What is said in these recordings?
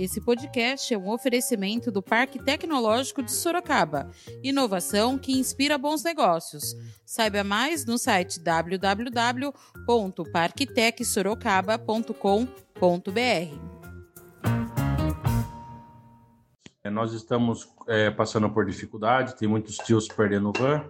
Esse podcast é um oferecimento do Parque Tecnológico de Sorocaba. Inovação que inspira bons negócios. Saiba mais no site www.parktecsorocaba.com.br. É, nós estamos é, passando por dificuldade, tem muitos tios perdendo van,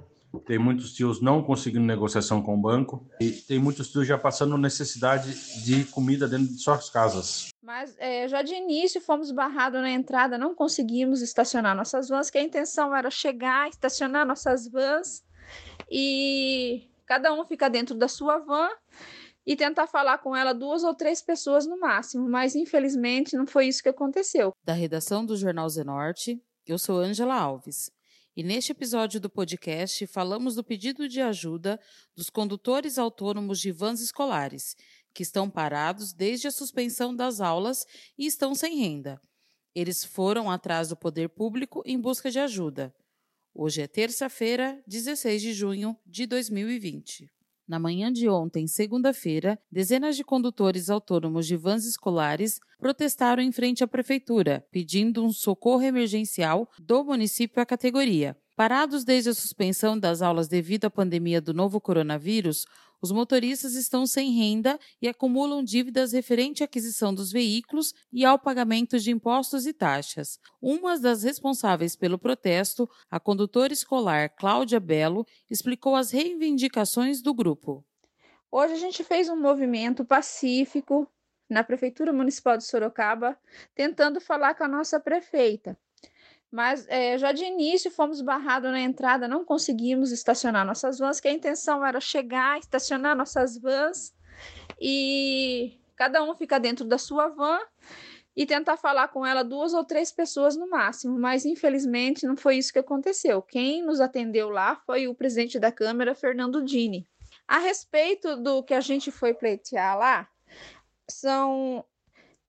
tem muitos tios não conseguindo negociação com o banco e tem muitos tios já passando necessidade de comida dentro de suas casas. Mas é, já de início fomos barrados na entrada, não conseguimos estacionar nossas vans, que a intenção era chegar, estacionar nossas vans e cada um fica dentro da sua van e tentar falar com ela duas ou três pessoas no máximo, mas infelizmente não foi isso que aconteceu. Da redação do Jornal Zenorte, eu sou Ângela Alves. E neste episódio do podcast falamos do pedido de ajuda dos condutores autônomos de vans escolares, que estão parados desde a suspensão das aulas e estão sem renda. Eles foram atrás do poder público em busca de ajuda. Hoje é terça-feira, 16 de junho de 2020. Na manhã de ontem, segunda-feira, dezenas de condutores autônomos de vans escolares protestaram em frente à prefeitura, pedindo um socorro emergencial do município à categoria. Parados desde a suspensão das aulas devido à pandemia do novo coronavírus, os motoristas estão sem renda e acumulam dívidas referente à aquisição dos veículos e ao pagamento de impostos e taxas. Uma das responsáveis pelo protesto, a condutora escolar Cláudia Belo, explicou as reivindicações do grupo. Hoje a gente fez um movimento pacífico na Prefeitura Municipal de Sorocaba, tentando falar com a nossa prefeita. Mas é, já de início fomos barrados na entrada, não conseguimos estacionar nossas vans, que a intenção era chegar, estacionar nossas vans e cada um fica dentro da sua van e tentar falar com ela duas ou três pessoas no máximo, mas infelizmente não foi isso que aconteceu. Quem nos atendeu lá foi o presidente da Câmara, Fernando Dini. A respeito do que a gente foi pleitear lá, são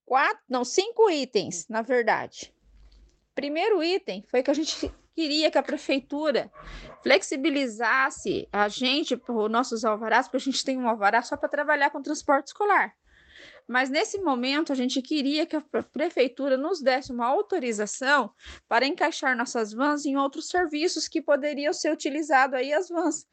quatro, não, cinco itens, na verdade. Primeiro item foi que a gente queria que a prefeitura flexibilizasse a gente, os nossos alvarás, porque a gente tem um alvará só para trabalhar com transporte escolar. Mas nesse momento a gente queria que a prefeitura nos desse uma autorização para encaixar nossas vans em outros serviços que poderiam ser utilizados aí as vans,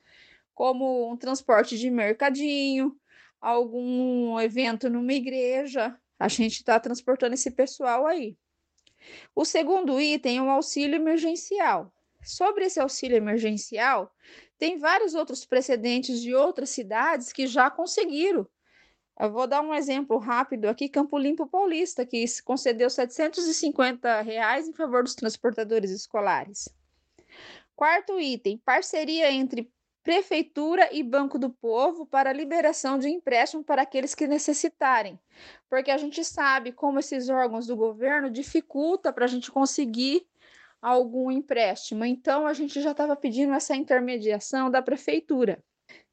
como um transporte de mercadinho, algum evento numa igreja. A gente está transportando esse pessoal aí. O segundo item é o auxílio emergencial. Sobre esse auxílio emergencial, tem vários outros precedentes de outras cidades que já conseguiram. Eu vou dar um exemplo rápido aqui, Campo Limpo Paulista, que concedeu 750 reais em favor dos transportadores escolares. Quarto item, parceria entre Prefeitura e Banco do Povo para liberação de empréstimo para aqueles que necessitarem, porque a gente sabe como esses órgãos do governo dificulta para a gente conseguir algum empréstimo. Então a gente já estava pedindo essa intermediação da prefeitura.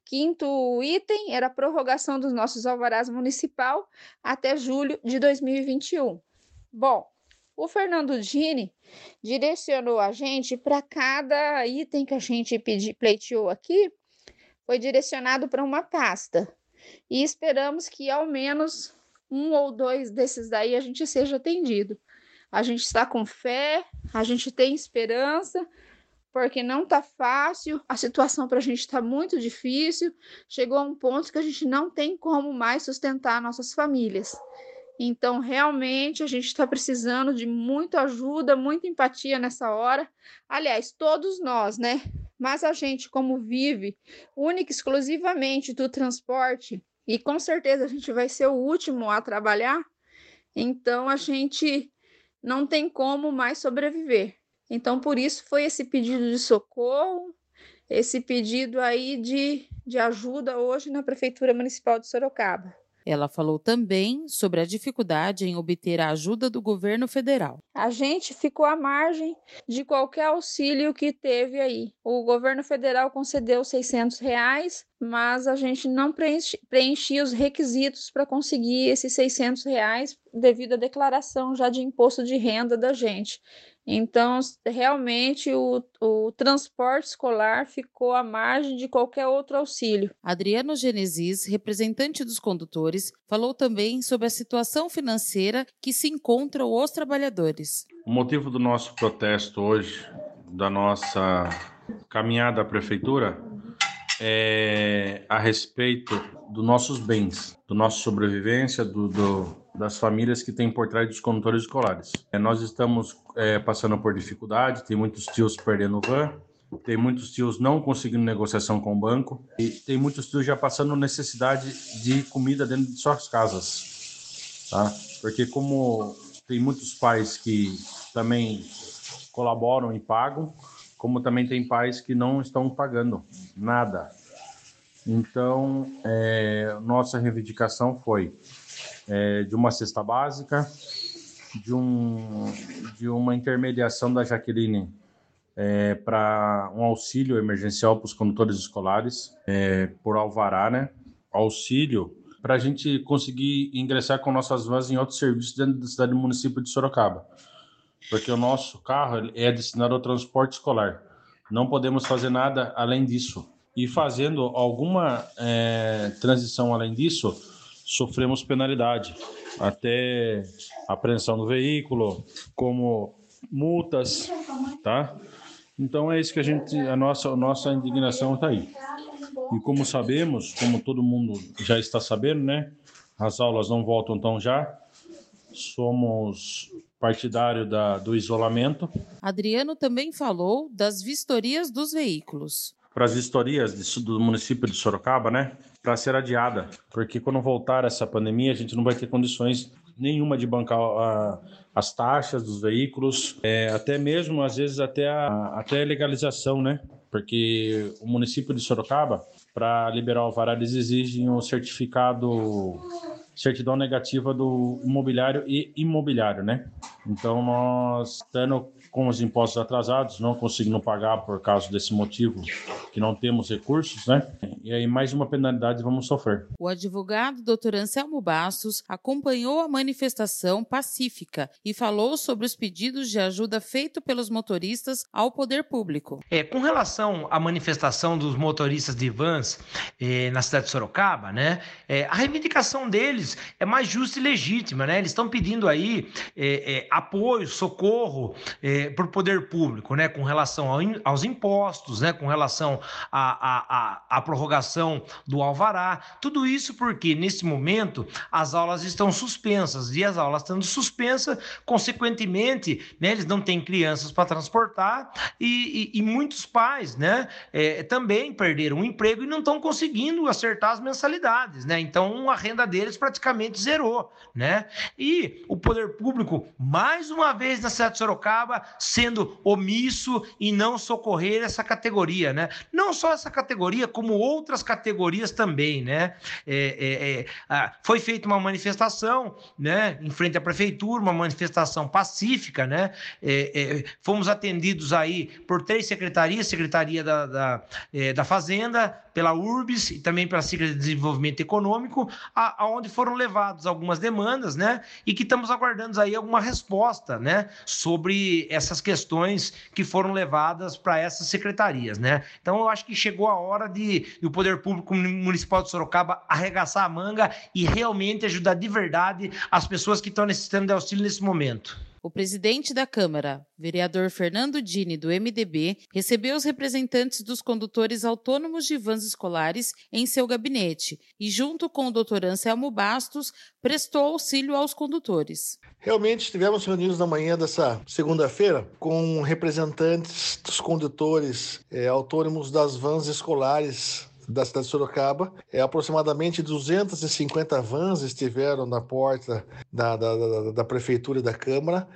Quinto item era a prorrogação dos nossos alvarás municipal até julho de 2021. Bom, o Fernando Dini direcionou a gente para cada item que a gente pedi, pleiteou aqui, foi direcionado para uma pasta. E esperamos que ao menos um ou dois desses daí a gente seja atendido. A gente está com fé, a gente tem esperança, porque não está fácil, a situação para a gente está muito difícil. Chegou a um ponto que a gente não tem como mais sustentar nossas famílias. Então, realmente, a gente está precisando de muita ajuda, muita empatia nessa hora. Aliás, todos nós, né? Mas a gente, como vive única e exclusivamente do transporte, e com certeza a gente vai ser o último a trabalhar, então a gente não tem como mais sobreviver. Então, por isso foi esse pedido de socorro, esse pedido aí de, de ajuda hoje na Prefeitura Municipal de Sorocaba. Ela falou também sobre a dificuldade em obter a ajuda do governo federal. A gente ficou à margem de qualquer auxílio que teve aí. O governo federal concedeu 600 reais, mas a gente não preenchia os requisitos para conseguir esses 600 reais devido à declaração já de imposto de renda da gente. Então, realmente, o, o transporte escolar ficou à margem de qualquer outro auxílio. Adriano Genesis, representante dos condutores, falou também sobre a situação financeira que se encontram os trabalhadores. O motivo do nosso protesto hoje, da nossa caminhada à prefeitura, é a respeito dos nossos bens, do nossa sobrevivência, do, do das famílias que têm por trás dos condutores escolares. É, nós estamos é, passando por dificuldade, tem muitos tios perdendo van, tem muitos tios não conseguindo negociação com o banco e tem muitos tios já passando necessidade de comida dentro de suas casas, tá? Porque como tem muitos pais que também colaboram e pagam, como também tem pais que não estão pagando nada. Então, é, nossa reivindicação foi é, de uma cesta básica, de, um, de uma intermediação da Jaqueline é, para um auxílio emergencial para os condutores escolares, é, por alvará, né? Auxílio para a gente conseguir ingressar com nossas vans em outros serviços dentro da cidade do município de Sorocaba. Porque o nosso carro é destinado ao transporte escolar. Não podemos fazer nada além disso. E fazendo alguma é, transição além disso, sofremos penalidade, até apreensão do veículo, como multas, tá? Então é isso que a gente, a nossa, a nossa indignação está aí. E como sabemos, como todo mundo já está sabendo, né? As aulas não voltam tão já. Somos partidário da, do isolamento. Adriano também falou das vistorias dos veículos. Para as vistorias de, do município de Sorocaba, né? para ser adiada, porque quando voltar essa pandemia, a gente não vai ter condições nenhuma de bancar a, as taxas dos veículos, é, até mesmo, às vezes, até a até a legalização, né? Porque o município de Sorocaba, para liberar o alvará, eles exigem o certificado certidão negativa do imobiliário e imobiliário, né? Então, nós, estando com os impostos atrasados, não conseguindo pagar por causa desse motivo, que não temos recursos, né? E aí mais uma penalidade vamos sofrer. O advogado Dr. Anselmo Bastos acompanhou a manifestação pacífica e falou sobre os pedidos de ajuda feitos pelos motoristas ao poder público. É, com relação à manifestação dos motoristas de vans é, na cidade de Sorocaba, né? É, a reivindicação deles é mais justa e legítima, né? Eles estão pedindo aí é, é, apoio, socorro é, para o poder público, né? Com relação ao, aos impostos, né? Com relação a, a, a, prorrogação do alvará. Tudo isso porque, nesse momento, as aulas estão suspensas. E as aulas estando suspensas, consequentemente, né, eles não têm crianças para transportar e, e, e, muitos pais né, é, também perderam o emprego e não estão conseguindo acertar as mensalidades. Né? Então, a renda deles praticamente zerou. Né? E o poder público, mais uma vez na cidade de Sorocaba, sendo omisso e não socorrer essa categoria. Né? Não só essa categoria, como outras categorias também, né? É, é, é, foi feita uma manifestação, né? Em frente à prefeitura, uma manifestação pacífica, né? É, é, fomos atendidos aí por três secretarias, Secretaria da, da, é, da Fazenda, pela URBS e também pela Secretaria de Desenvolvimento Econômico, aonde foram levadas algumas demandas, né? E que estamos aguardando aí alguma resposta, né? Sobre essas questões que foram levadas para essas secretarias, né? Então eu acho que chegou a hora de, de o Poder Público Municipal de Sorocaba arregaçar a manga e realmente ajudar de verdade as pessoas que estão necessitando de auxílio nesse momento. O presidente da Câmara, vereador Fernando Dini, do MDB, recebeu os representantes dos condutores autônomos de vans escolares em seu gabinete e, junto com o doutor Anselmo Bastos, prestou auxílio aos condutores. Realmente estivemos reunidos na manhã dessa segunda-feira com representantes dos condutores é, autônomos das vans escolares da cidade de Sorocaba. É, aproximadamente 250 vans estiveram na porta da, da, da, da Prefeitura e da Câmara,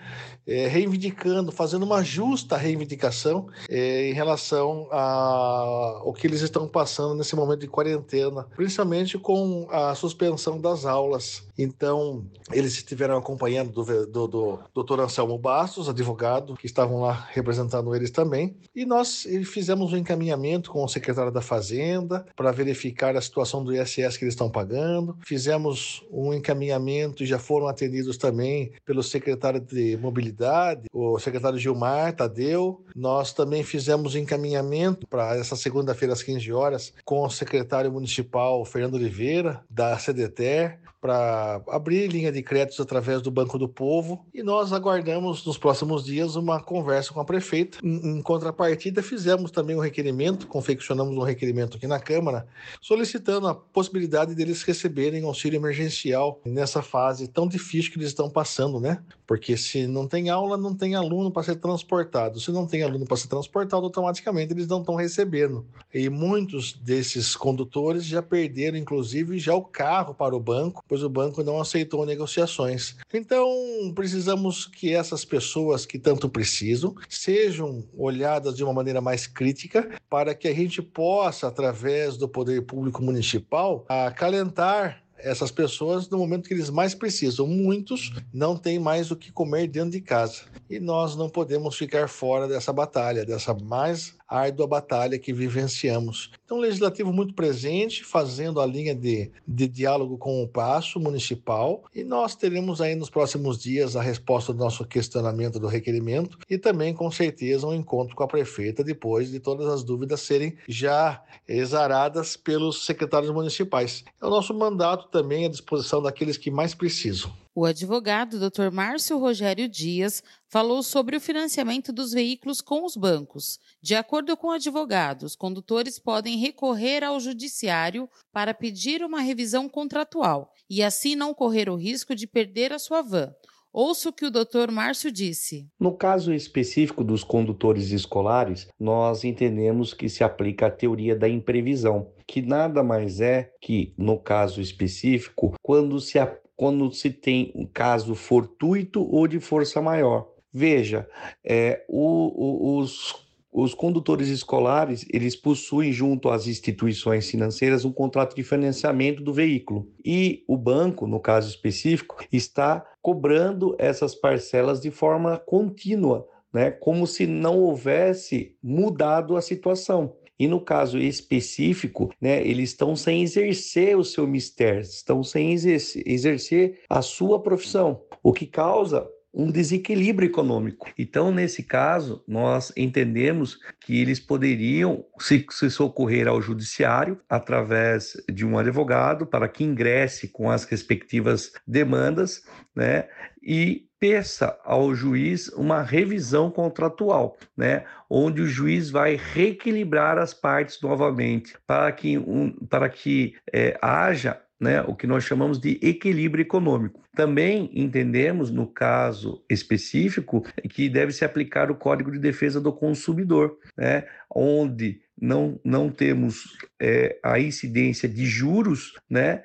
é, reivindicando, fazendo uma justa reivindicação é, em relação ao que eles estão passando nesse momento de quarentena, principalmente com a suspensão das aulas. Então, eles estiveram acompanhando do, do, do doutor Anselmo Bastos, advogado, que estavam lá representando eles também, e nós fizemos um encaminhamento com o secretário da Fazenda, para verificar a situação do ISS que eles estão pagando. Fizemos um encaminhamento e já foram atendidos também pelo secretário de Mobilidade, o secretário Gilmar Tadeu. Nós também fizemos encaminhamento para essa segunda-feira às 15 horas com o secretário municipal Fernando Oliveira, da CDTER, para abrir linha de créditos através do Banco do Povo e nós aguardamos nos próximos dias uma conversa com a prefeita. Em, contrapartida, fizemos também um requerimento, confeccionamos um requerimento aqui na Câmara, solicitando a possibilidade deles receberem auxílio emergencial nessa fase tão difícil que eles estão passando, né? Porque se não tem aula, não tem aluno para ser transportado. Se não tem aluno para ser transportado, automaticamente eles não estão recebendo. E muitos desses condutores já perderam, inclusive, já o carro para o banco pois o banco não aceitou negociações. Então, precisamos que essas pessoas que tanto precisam sejam olhadas de uma maneira mais crítica para que a gente possa, através do poder público municipal, acalentar essas pessoas no momento que eles mais precisam. Muitos não têm mais o que comer dentro de casa. E nós não podemos ficar fora dessa batalha, dessa mais árdua batalha que vivenciamos. Então, o Legislativo muito presente, fazendo a linha de, de diálogo com o Passo Municipal, e nós teremos aí nos próximos dias a resposta do nosso questionamento do requerimento e também, com certeza, um encontro com a prefeita depois de todas as dúvidas serem já exaradas pelos secretários municipais. É o nosso mandato também à disposição daqueles que mais precisam. O advogado Dr. Márcio Rogério Dias falou sobre o financiamento dos veículos com os bancos. De acordo com o advogado, os condutores podem recorrer ao judiciário para pedir uma revisão contratual e assim não correr o risco de perder a sua van. Ouça o que o Dr. Márcio disse. No caso específico dos condutores escolares, nós entendemos que se aplica a teoria da imprevisão, que nada mais é que, no caso específico, quando se quando se tem um caso fortuito ou de força maior. Veja, é, o, o, os, os condutores escolares eles possuem junto às instituições financeiras um contrato de financiamento do veículo e o banco, no caso específico, está cobrando essas parcelas de forma contínua, né, como se não houvesse mudado a situação. E no caso específico, né, eles estão sem exercer o seu mistério, estão sem exercer, a sua profissão, o que causa um desequilíbrio econômico. Então, nesse caso, nós entendemos que eles poderiam se, se, socorrer ao judiciário através de um advogado para que ingresse com as respectivas demandas, né, e peça ao juiz uma revisão contratual, né, onde o juiz vai reequilibrar as partes novamente para que, um, para que é, haja né, o que nós chamamos de equilíbrio econômico. Também entendemos, no caso específico, que deve se aplicar o Código de Defesa do Consumidor, né, onde não, não temos é, a incidência de juros, né,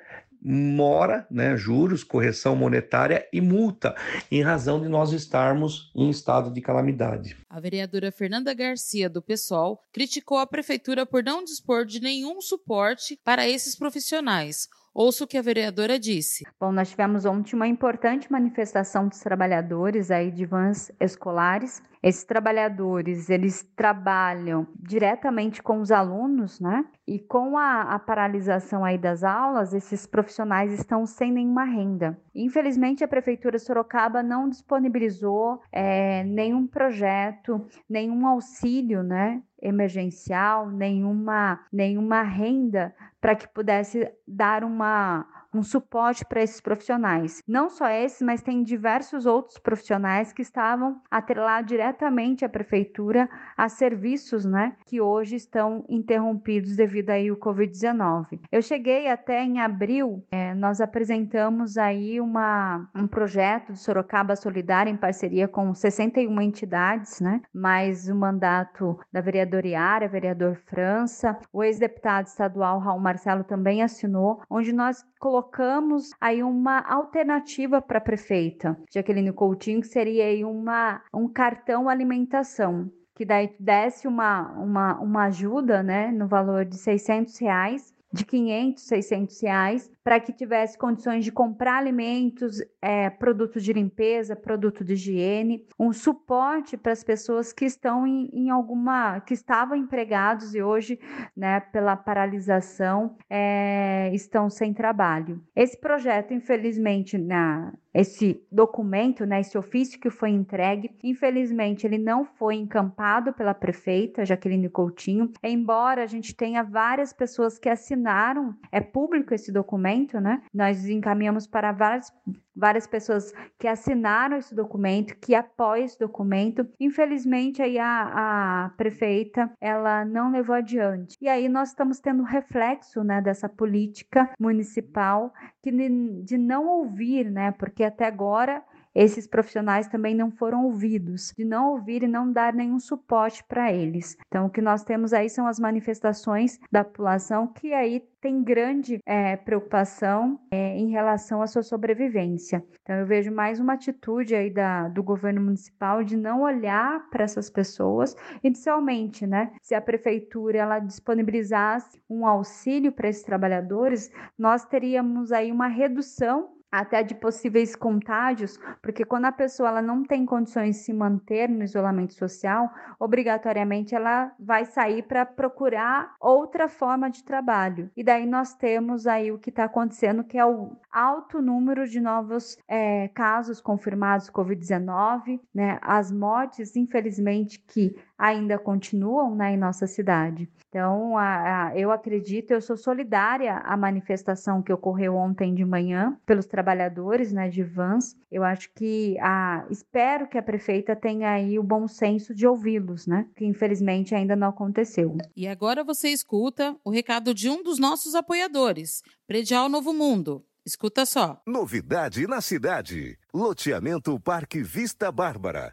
mora, né, juros, correção monetária e multa, em razão de nós estarmos em estado de calamidade. A vereadora Fernanda Garcia, do PSOL, criticou a prefeitura por não dispor de nenhum suporte para esses profissionais. Ouça o que a vereadora disse. Bom, nós tivemos ontem uma importante manifestação dos trabalhadores aí de vans escolares esses trabalhadores, eles trabalham diretamente com os alunos, né? E com a, a, paralisação aí das aulas, esses profissionais estão sem nenhuma renda. Infelizmente, a Prefeitura Sorocaba não disponibilizou é, nenhum projeto, nenhum auxílio, né? emergencial, nenhuma, nenhuma renda para que pudesse dar uma, um suporte para esses profissionais. Não só esses, mas tem diversos outros profissionais que estavam atrelados diretamente à prefeitura a serviços, né, que hoje estão interrompidos devido aí o Covid-19. Eu cheguei até em abril, é, nós apresentamos aí uma, um projeto de Sorocaba Solidária em parceria com 61 entidades, né, mais o mandato da vereadora Iara, vereador França, o ex-deputado estadual Raul Marcelo também assinou, onde nós colocamos aí uma alternativa para a prefeita Jaqueline Coutinho, que seria aí uma, um cartão alimentação que daí desse uma, uma, uma ajuda, né, no valor de 600 reais, de 500, 600 reais, para que tivesse condições de comprar alimentos, é, produtos de limpeza, produto de higiene, um suporte para as pessoas que estão em, em, alguma, que estavam empregados e hoje, né, pela paralisação, é, estão sem trabalho. Esse projeto, infelizmente, na esse documento, né, esse ofício que foi entregue. Infelizmente, ele não foi encampado pela prefeita Jaqueline Coutinho, embora a gente tenha várias pessoas que assinaram, é público esse documento, né? Nós encaminhamos para várias várias pessoas que assinaram esse documento, que apoiam esse documento. Infelizmente, aí a, a prefeita ela não levou adiante. E aí nós estamos tendo reflexo né, dessa política municipal que de, de não ouvir, né? Porque até agora esses profissionais também não foram ouvidos, de não ouvir e não dar nenhum suporte para eles. Então, o que nós temos aí são as manifestações da população que aí tem grande é, preocupação é, em relação à sua sobrevivência. Então, eu vejo mais uma atitude aí da, do governo municipal de não olhar para essas pessoas, inicialmente, né? Se a prefeitura ela disponibilizasse um auxílio para esses trabalhadores, nós teríamos aí uma redução até de possíveis contágios, porque quando a pessoa ela não tem condições de se manter no isolamento social, obrigatoriamente ela vai sair para procurar outra forma de trabalho. E daí nós temos aí o que está acontecendo, que é o alto número de novos é, casos confirmados Covid-19, né? As mortes, infelizmente, que ainda continuam né, em nossa cidade. Então, a, a, eu acredito, eu sou solidária à manifestação que ocorreu ontem de manhã pelos trabalhadores né, de vans. Eu acho que a, espero que a prefeita tenha aí o bom senso de ouvi-los, né? Que infelizmente ainda não aconteceu. E agora você escuta o recado de um dos nossos apoiadores, Predial Novo Mundo. Escuta só. Novidade na cidade. Loteamento Parque Vista Bárbara.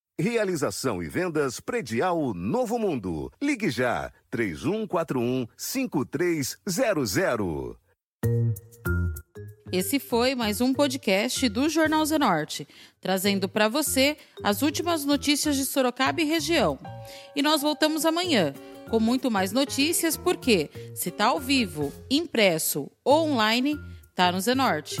Realização e vendas predial Novo Mundo. Ligue já 3141 5300. Esse foi mais um podcast do Jornal Zenorte, trazendo para você as últimas notícias de Sorocaba e região. E nós voltamos amanhã com muito mais notícias, porque se tá ao vivo, impresso ou online, tá no Zenorte.